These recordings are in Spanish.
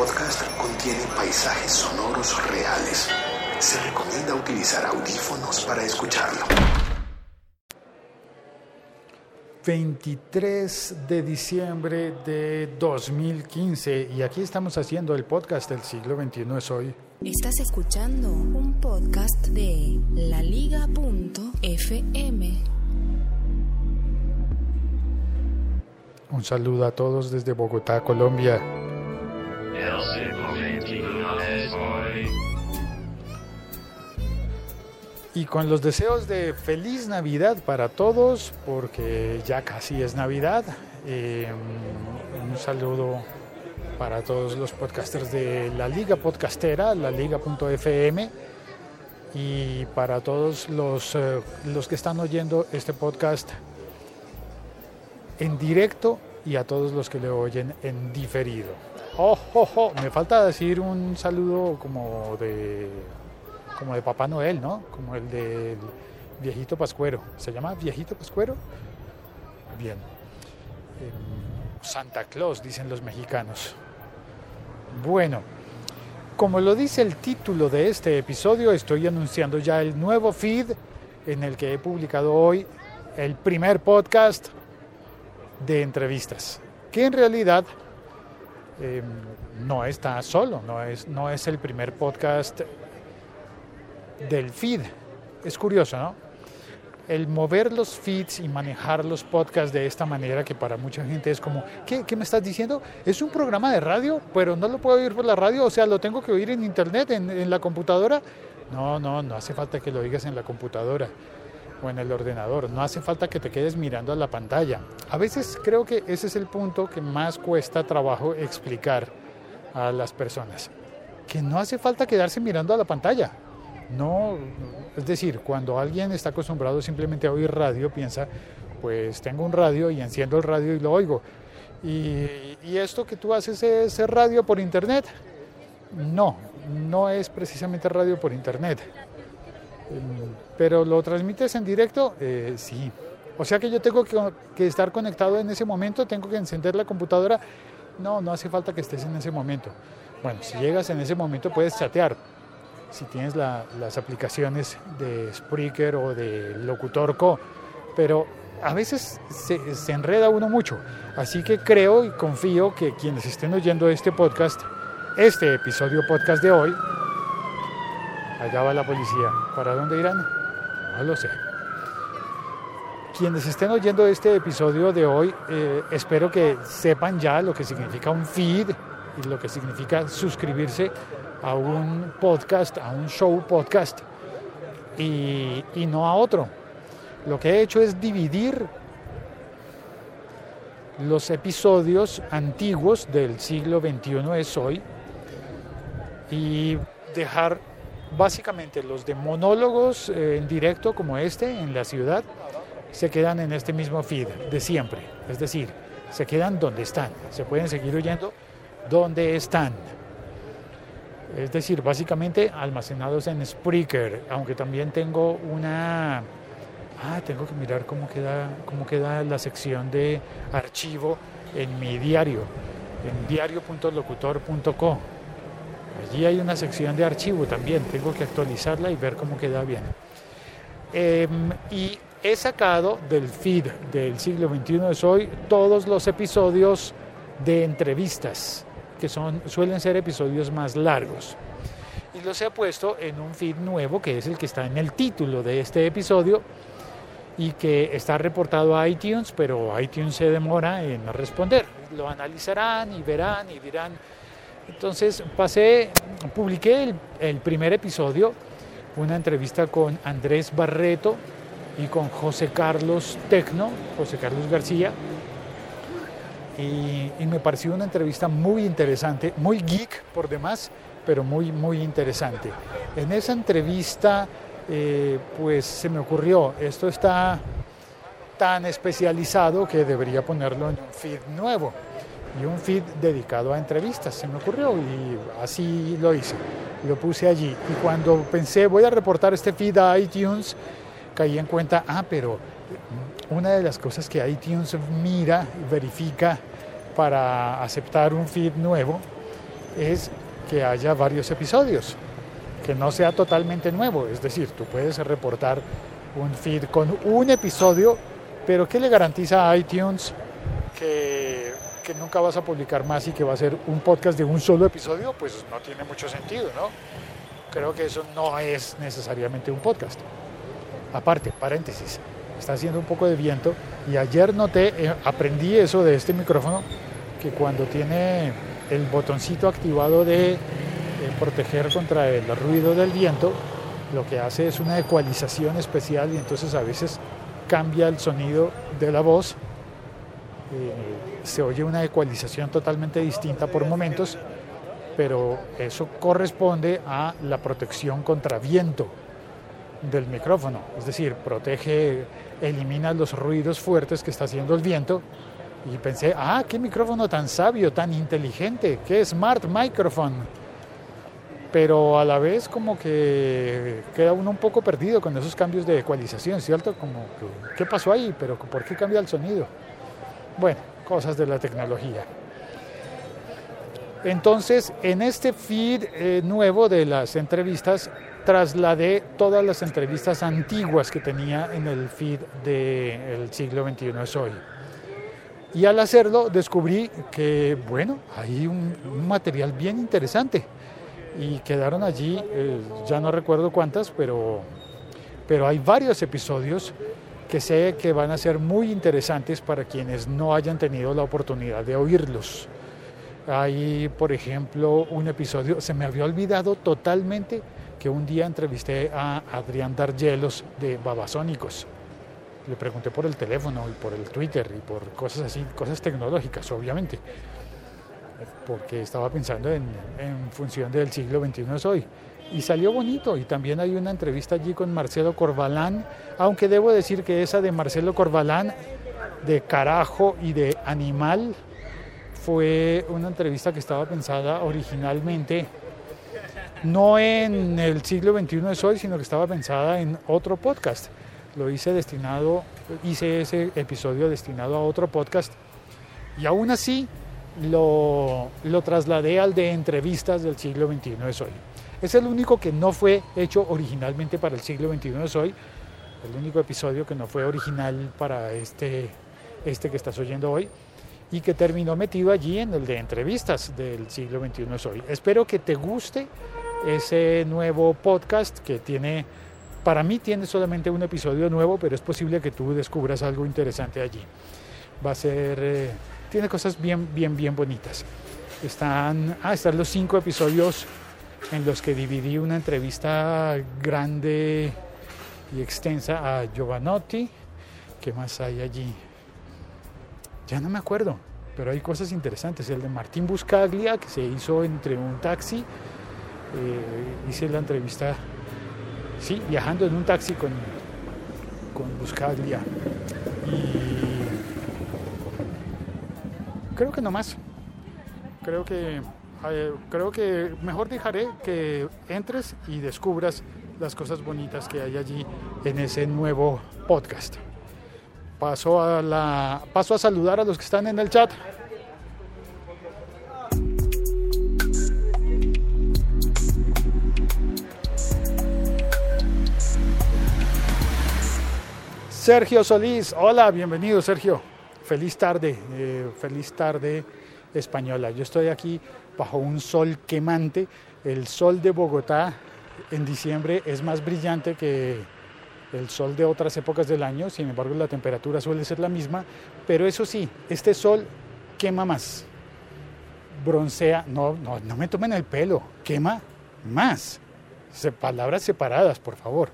podcast contiene paisajes sonoros reales. Se recomienda utilizar audífonos para escucharlo. 23 de diciembre de 2015 y aquí estamos haciendo el podcast del siglo XXI es hoy. Estás escuchando un podcast de laliga.fm. Un saludo a todos desde Bogotá, Colombia. Y con los deseos de feliz Navidad para todos, porque ya casi es Navidad. Eh, un saludo para todos los podcasters de la Liga Podcastera, la liga.fm, y para todos los, eh, los que están oyendo este podcast en directo y a todos los que le oyen en diferido. Oh, oh, oh, me falta decir un saludo como de como de Papá Noel, ¿no? Como el del viejito Pascuero. ¿Se llama viejito Pascuero? Bien. Em, Santa Claus, dicen los mexicanos. Bueno, como lo dice el título de este episodio, estoy anunciando ya el nuevo feed en el que he publicado hoy el primer podcast de entrevistas, que en realidad eh, no está solo, no es, no es el primer podcast del feed. Es curioso, ¿no? El mover los feeds y manejar los podcasts de esta manera, que para mucha gente es como, ¿qué, ¿qué, me estás diciendo? Es un programa de radio, pero no lo puedo oír por la radio, o sea, lo tengo que oír en internet, en, en la computadora. No, no, no hace falta que lo oigas en la computadora o en el ordenador. No hace falta que te quedes mirando a la pantalla. A veces creo que ese es el punto que más cuesta trabajo explicar a las personas. Que no hace falta quedarse mirando a la pantalla. No, es decir, cuando alguien está acostumbrado simplemente a oír radio, piensa, pues tengo un radio y enciendo el radio y lo oigo. Y, y esto que tú haces es radio por internet. No, no es precisamente radio por internet. Pero lo transmites en directo, eh, sí. O sea que yo tengo que, que, estar conectado en ese momento, tengo que encender la computadora. No, no hace falta que estés en ese momento. Bueno, si llegas en ese momento puedes chatear. Si tienes la, las aplicaciones de Spreaker o de Locutorco, pero a veces se, se enreda uno mucho. Así que creo y confío que quienes estén oyendo este podcast, este episodio podcast de hoy, Allá va la policía. ¿Para dónde irán? No lo sé. Quienes estén oyendo este episodio de hoy, eh, espero que sepan ya lo que significa un feed y lo que significa suscribirse a un podcast, a un show podcast y, y no a otro. Lo que he hecho es dividir los episodios antiguos del siglo XXI es hoy y dejar básicamente los de monólogos eh, en directo como este en la ciudad se quedan en este mismo feed de siempre, es decir, se quedan donde están, se pueden seguir oyendo donde están. Es decir, básicamente almacenados en Spreaker, aunque también tengo una ah, tengo que mirar cómo queda cómo queda la sección de archivo en mi diario, en diario.locutor.co. Allí hay una sección de archivo también, tengo que actualizarla y ver cómo queda bien. Eh, y he sacado del feed del siglo XXI de hoy todos los episodios de entrevistas, que son, suelen ser episodios más largos. Y los he puesto en un feed nuevo, que es el que está en el título de este episodio, y que está reportado a iTunes, pero iTunes se demora en responder. Lo analizarán y verán y dirán entonces pasé, publiqué el, primer episodio, una entrevista con Andrés Barreto y con José Carlos Tecno, José Carlos García. Y, y, me pareció una entrevista muy interesante, muy geek por demás, pero muy, muy interesante. En esa entrevista, eh, pues se me ocurrió, esto está tan especializado que debería ponerlo en un feed nuevo y un feed dedicado a entrevistas. Se me ocurrió y así lo hice. Lo puse allí. Y cuando pensé, voy a reportar este feed a iTunes, caí en cuenta, ah, pero una de las cosas que iTunes mira y verifica para aceptar un feed nuevo es que haya varios episodios, que no sea totalmente nuevo. Es decir, tú puedes reportar un feed con un episodio, pero ¿qué le garantiza a iTunes que, que nunca vas a publicar más y que va a ser un podcast de un solo episodio? Pues no tiene mucho sentido, ¿no? Creo que eso no es necesariamente un podcast. Aparte, paréntesis, está haciendo un poco de viento y ayer noté, eh, aprendí eso de este micrófono, que cuando tiene el botoncito activado de eh, proteger contra el ruido del viento, lo que hace es una ecualización especial y entonces a veces cambia el sonido de la voz. Eh, se oye una ecualización totalmente distinta por momentos, pero eso corresponde a la protección contra viento del micrófono, es decir, protege, elimina los ruidos fuertes que está haciendo el viento. Y pensé, ah, qué micrófono tan sabio, tan inteligente, qué smart microphone. Pero a la vez como que queda uno un poco perdido con esos cambios de ecualización, ¿cierto? Como, ¿qué pasó ahí? ¿Pero por qué cambia el sonido? Bueno, cosas de la tecnología. Entonces, en este feed eh, nuevo de las entrevistas, trasladé todas las entrevistas antiguas que tenía en el feed del siglo XXI es hoy. Y al hacerlo descubrí que, bueno, hay un, un material bien interesante. Y quedaron allí, eh, ya no recuerdo cuántas, pero, pero hay varios episodios que sé que van a ser muy interesantes para quienes no hayan tenido la oportunidad de oírlos. Hay, por ejemplo, un episodio, se me había olvidado totalmente que un día entrevisté a Adrián Dargelos de Babasónicos. Le pregunté por el teléfono y por el Twitter y por cosas así, cosas tecnológicas, obviamente, porque estaba pensando en, en función del siglo XXI es hoy. Y salió bonito, y también hay una entrevista allí con Marcelo Corbalán, aunque debo decir que esa de Marcelo Corbalán, de carajo y de animal, fue una entrevista que estaba pensada originalmente no en el siglo XXI es hoy, sino que estaba pensada en otro podcast. Lo hice destinado, hice ese episodio destinado a otro podcast y aún así lo, lo trasladé al de entrevistas del siglo XXI es hoy. Es el único que no fue hecho originalmente para el siglo XXI es hoy, el único episodio que no fue original para este, este que estás oyendo hoy y que terminó metido allí en el de entrevistas del siglo XXI es hoy. Espero que te guste ese nuevo podcast que tiene, para mí tiene solamente un episodio nuevo, pero es posible que tú descubras algo interesante allí. Va a ser, eh, tiene cosas bien, bien, bien bonitas. Están, ah, están los cinco episodios en los que dividí una entrevista grande y extensa a Giovanotti. ¿Qué más hay allí? Ya no me acuerdo, pero hay cosas interesantes. El de Martín Buscaglia, que se hizo entre un taxi. Eh, hice la entrevista, sí, viajando en un taxi con, con Buscaglia. Y creo que no más. Creo que, eh, creo que mejor dejaré que entres y descubras las cosas bonitas que hay allí en ese nuevo podcast. Paso a, la, paso a saludar a los que están en el chat. Sergio Solís, hola, bienvenido Sergio. Feliz tarde, eh, feliz tarde española. Yo estoy aquí bajo un sol quemante. El sol de Bogotá en diciembre es más brillante que el sol de otras épocas del año, sin embargo la temperatura suele ser la misma, pero eso sí, este sol quema más, broncea, no, no, no me tomen el pelo, quema más. Se, palabras separadas, por favor.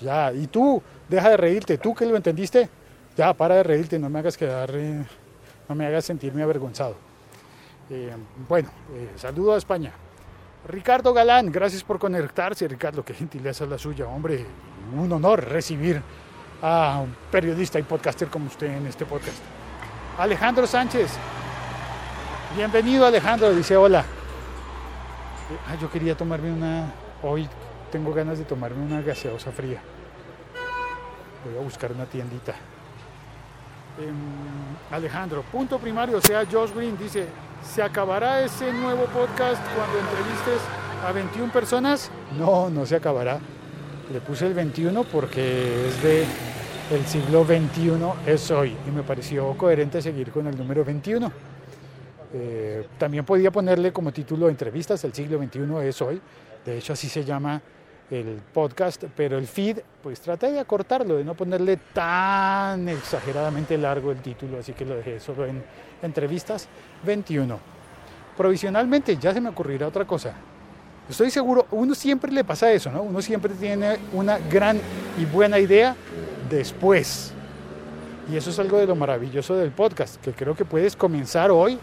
Ya, y tú, deja de reírte, tú que lo entendiste, ya, para de reírte, no me hagas quedar, eh, no me hagas sentirme avergonzado. Eh, bueno, eh, saludo a España. Ricardo Galán, gracias por conectarse, Ricardo, qué gentileza es la suya, hombre, un honor recibir a un periodista y podcaster como usted en este podcast. Alejandro Sánchez, bienvenido Alejandro, dice hola. Ah, yo quería tomarme una, hoy tengo ganas de tomarme una gaseosa fría. Voy a buscar una tiendita. Alejandro, punto primario, o sea, Josh Green dice, ¿se acabará ese nuevo podcast cuando entrevistes a 21 personas? No, no se acabará. Le puse el 21 porque es de el siglo 21 es hoy y me pareció coherente seguir con el número 21. Eh, también podía ponerle como título entrevistas, el siglo 21 es hoy, de hecho así se llama el podcast, pero el feed, pues traté de acortarlo, de no ponerle tan exageradamente largo el título, así que lo dejé solo en entrevistas 21. Provisionalmente ya se me ocurrirá otra cosa. Estoy seguro, uno siempre le pasa eso, ¿no? Uno siempre tiene una gran y buena idea después. Y eso es algo de lo maravilloso del podcast, que creo que puedes comenzar hoy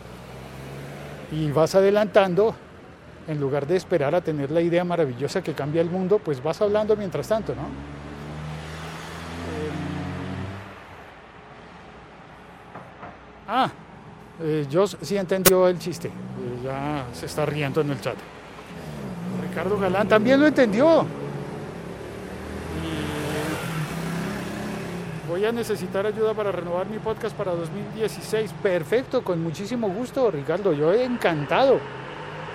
y vas adelantando en lugar de esperar a tener la idea maravillosa que cambia el mundo, pues vas hablando mientras tanto, ¿no? Eh, ah, eh, Josh sí entendió el chiste, eh, ya se está riendo en el chat. Ricardo Galán también lo entendió. voy a necesitar ayuda para renovar mi podcast para 2016. Perfecto, con muchísimo gusto, Ricardo. Yo he encantado.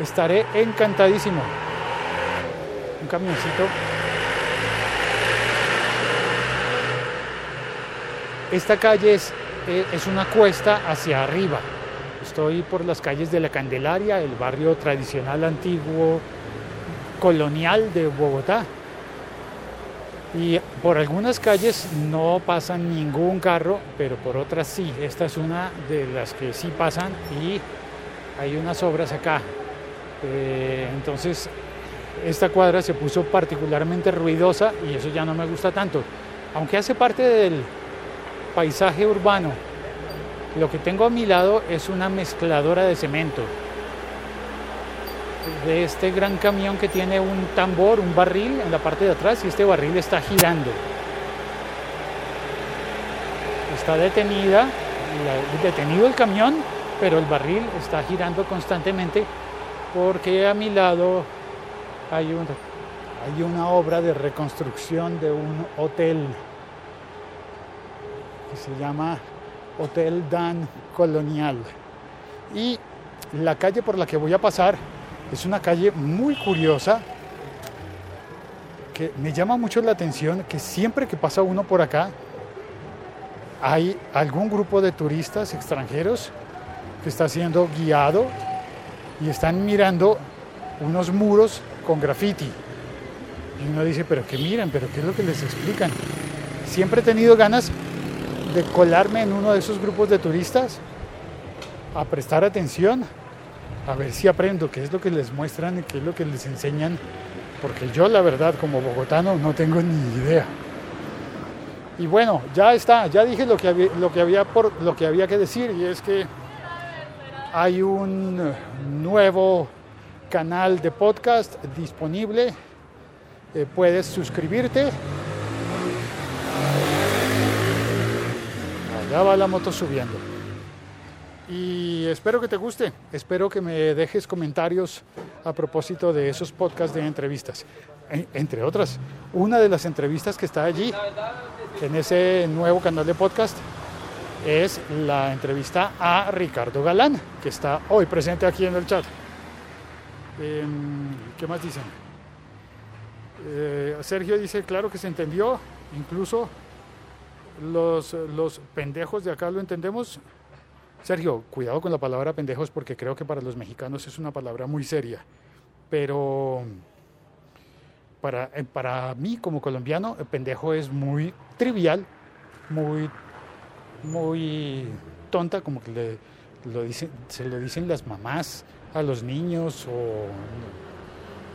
Estaré encantadísimo. Un camioncito. Esta calle es, eh, es una cuesta hacia arriba. Estoy por las calles de la Candelaria, el barrio tradicional antiguo colonial de Bogotá. Y por algunas calles no pasan ningún carro, pero por otras sí. Esta es una de las que sí pasan y hay unas obras acá. Eh, entonces, esta cuadra se puso particularmente ruidosa y eso ya no me gusta tanto. Aunque hace parte del paisaje urbano, lo que tengo a mi lado es una mezcladora de cemento de este gran camión que tiene un tambor, un barril en la parte de atrás y este barril está girando. Está detenida, detenido el camión, pero el barril está girando constantemente porque a mi lado hay, un, hay una obra de reconstrucción de un hotel que se llama Hotel Dan Colonial. Y la calle por la que voy a pasar es una calle muy curiosa que me llama mucho la atención que siempre que pasa uno por acá hay algún grupo de turistas extranjeros que está siendo guiado y están mirando unos muros con graffiti. Y uno dice, pero ¿qué miran? ¿Pero qué es lo que les explican? Siempre he tenido ganas de colarme en uno de esos grupos de turistas a prestar atención a ver si aprendo qué es lo que les muestran y qué es lo que les enseñan, porque yo la verdad como bogotano no tengo ni idea. Y bueno, ya está, ya dije lo que había, lo que había, por, lo que, había que decir y es que hay un nuevo canal de podcast disponible. Eh, puedes suscribirte. Allá va la moto subiendo y espero que te guste, espero que me dejes comentarios a propósito de esos podcasts de entrevistas. Entre otras, una de las entrevistas que está allí, en ese nuevo canal de podcast, es la entrevista a Ricardo Galán, que está hoy presente aquí en el chat. Em, ¿Qué más dicen? Eh, Sergio dice, claro que se entendió, incluso los, los pendejos de acá lo entendemos, Sergio, cuidado con la palabra pendejos porque creo que para los mexicanos es una palabra muy seria. Pero para, eh, para mí como colombiano, el pendejo es muy trivial, muy, muy tonta, como que le, lo dicen, se lo dicen las mamás a los niños o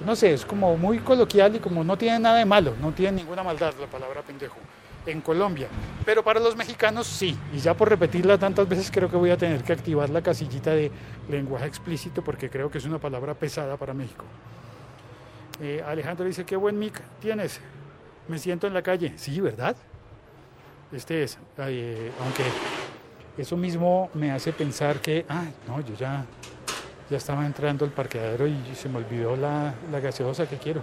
no sé, es como muy coloquial y como no tiene nada de malo, no tiene ninguna maldad la palabra pendejo en Colombia. Pero para los mexicanos sí. Y ya por repetirla tantas veces creo que voy a tener que activar la casillita de lenguaje explícito porque creo que es una palabra pesada para México. Eh, Alejandro dice, qué buen mic tienes. Me siento en la calle. Sí, ¿verdad? Este es. Eh, aunque eso mismo me hace pensar que, ah, no, yo ya, ya estaba entrando al parqueadero y se me olvidó la, la gaseosa que quiero.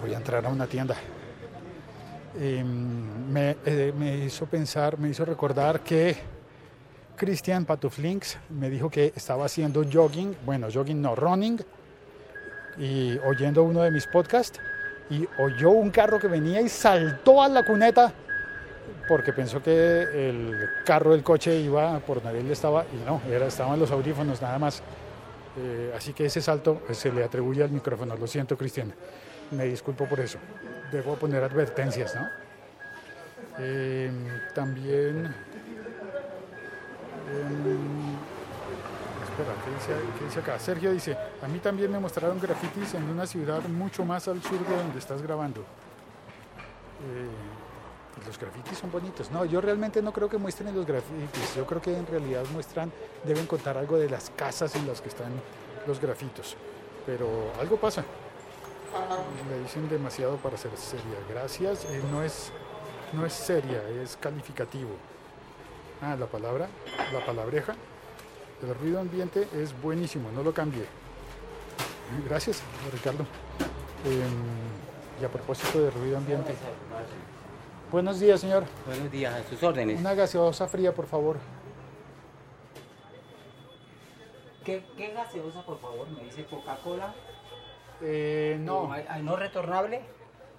Voy a entrar a una tienda. eh, me, eh, me hizo pensar, me hizo recordar que Christian Patuflinks me dijo que estaba haciendo jogging, bueno, jogging no, running, y oyendo uno de mis podcasts, y oyó un carro que venía y saltó a la cuneta porque pensó que el carro del coche iba por donde él estaba, y no, era, estaban los audífonos nada más. Eh, así que ese salto pues, se le atribuye al micrófono. Lo siento, Cristian. Me disculpo por eso. Debo poner advertencias, ¿no? Eh, también. em, espera, ¿qué dice, qué dice acá? Sergio dice: A mí también me mostraron grafitis en una ciudad mucho más al sur de donde estás grabando. Eh, los grafitis son bonitos. No, yo realmente no creo que muestren los grafitis. Yo creo que en realidad muestran, deben contar algo de las casas en las que están los grafitos. Pero algo pasa. Le dicen demasiado para ser seria. Gracias. Eh, no, es, no es seria, es calificativo. Ah, la palabra, la palabreja. El ruido ambiente es buenísimo, no lo cambie. Gracias, Ricardo. Em, y a propósito de ruido ambiente. Buenos días, señor. Buenos días, a sus órdenes. Una gaseosa fría, por favor. ¿Qué, qué gaseosa, por favor? Me dice Coca-Cola. Eh, no, ¿Hay, hay no retornable?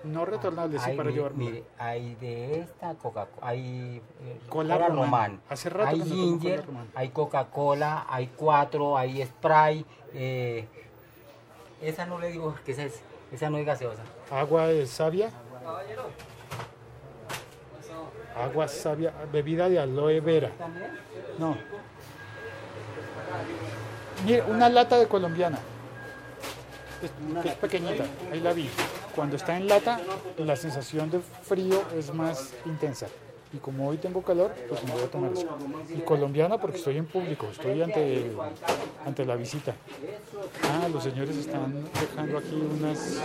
No retornable, sí, para de- llevarme. Mire, hay de esta Coca-Cola, hay eh, Cola Román. Hace rato hay que no tomo Ginger, Cola hay Coca-Cola, hay cuatro, hay Sprite. eh, esa no le digo que esa, es, esa no es gaseosa. Agua de savia. Agua savia, bebida de aloe vera. ¿También? No. Mire, una lata de colombiana. Es pequeñita, ahí la vi. Cuando está en lata, la sensación de frío es más intensa. Y como hoy tengo calor, pues me voy a tomar eso. Y colombiana porque estoy en público, estoy ante, ante la visita. Ah, los señores están dejando aquí unas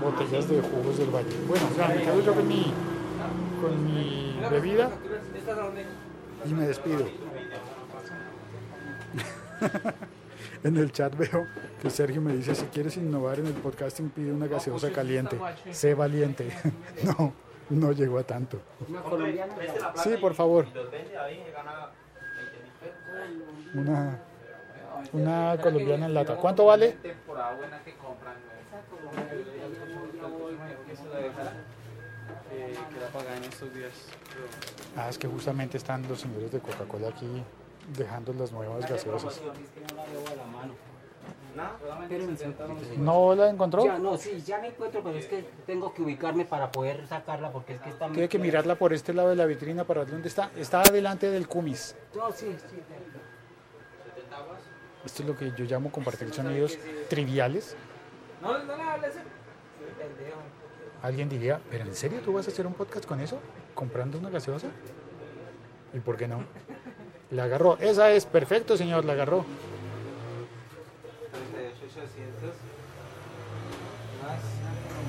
botellas de jugos del valle. Bueno, ya me quedo yo con mi, con mi bebida y me despido. en el chat veo que Sergio me dice, si quieres innovar en el podcasting, pide una gaseosa caliente. Sé valiente. no, no llegó a tanto. Una colombiana. Sí, por favor. Una, una colombiana en lata. ¿Cuánto vale? eh. Ah, es que justamente están los señores de Coca-Cola aquí dejando las nuevas gaseosas. No la veo a la mano. Espéreme un segundito, señor. ¿No la encontró? Ya, no, sí, ya la encuentro, pero es que tengo que ubicarme para poder sacarla porque es que está... Tiene que mirarla por este lado de la vitrina para ver dónde está. Está adelante del cumis. No, sí, sí. Esto es lo que yo llamo compartir sonidos triviales. No, no le hables. Alguien diría, ¿pero en serio tú vas a hacer un podcast con eso? ¿Comprando una gaseosa? ¿Y por qué no? La agarró. Esa es, perfecto, señor, la agarró. 38,800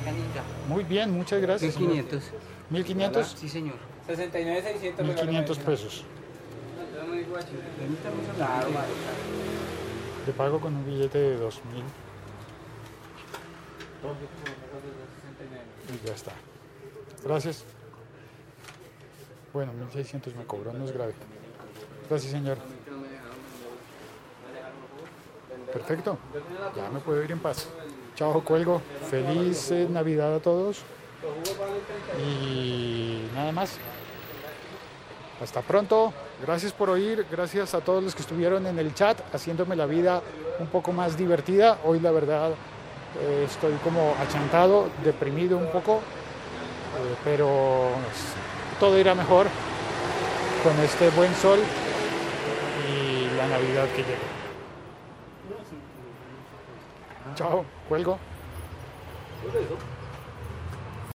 Canita. Muy bien, muchas gracias. señor. 1500. 1500, Sí, señor. 69,600 1500 pesos. Te pago con un billete de 2000 y ya está. Gracias. Bueno, 1600 me cobró, no es grave. Gracias, señor. Perfecto. Ya me puedo ir en paz. Chao, cuelgo. Feliz eh, Navidad a todos. Y nada más. Hasta pronto. Gracias por oír. Gracias a todos los que estuvieron en el chat haciéndome la vida un poco más divertida. Hoy la verdad eh, estoy como achantado, deprimido un poco. eh, pero todo irá mejor con este buen sol Navidad que llega. Chao, cuelgo.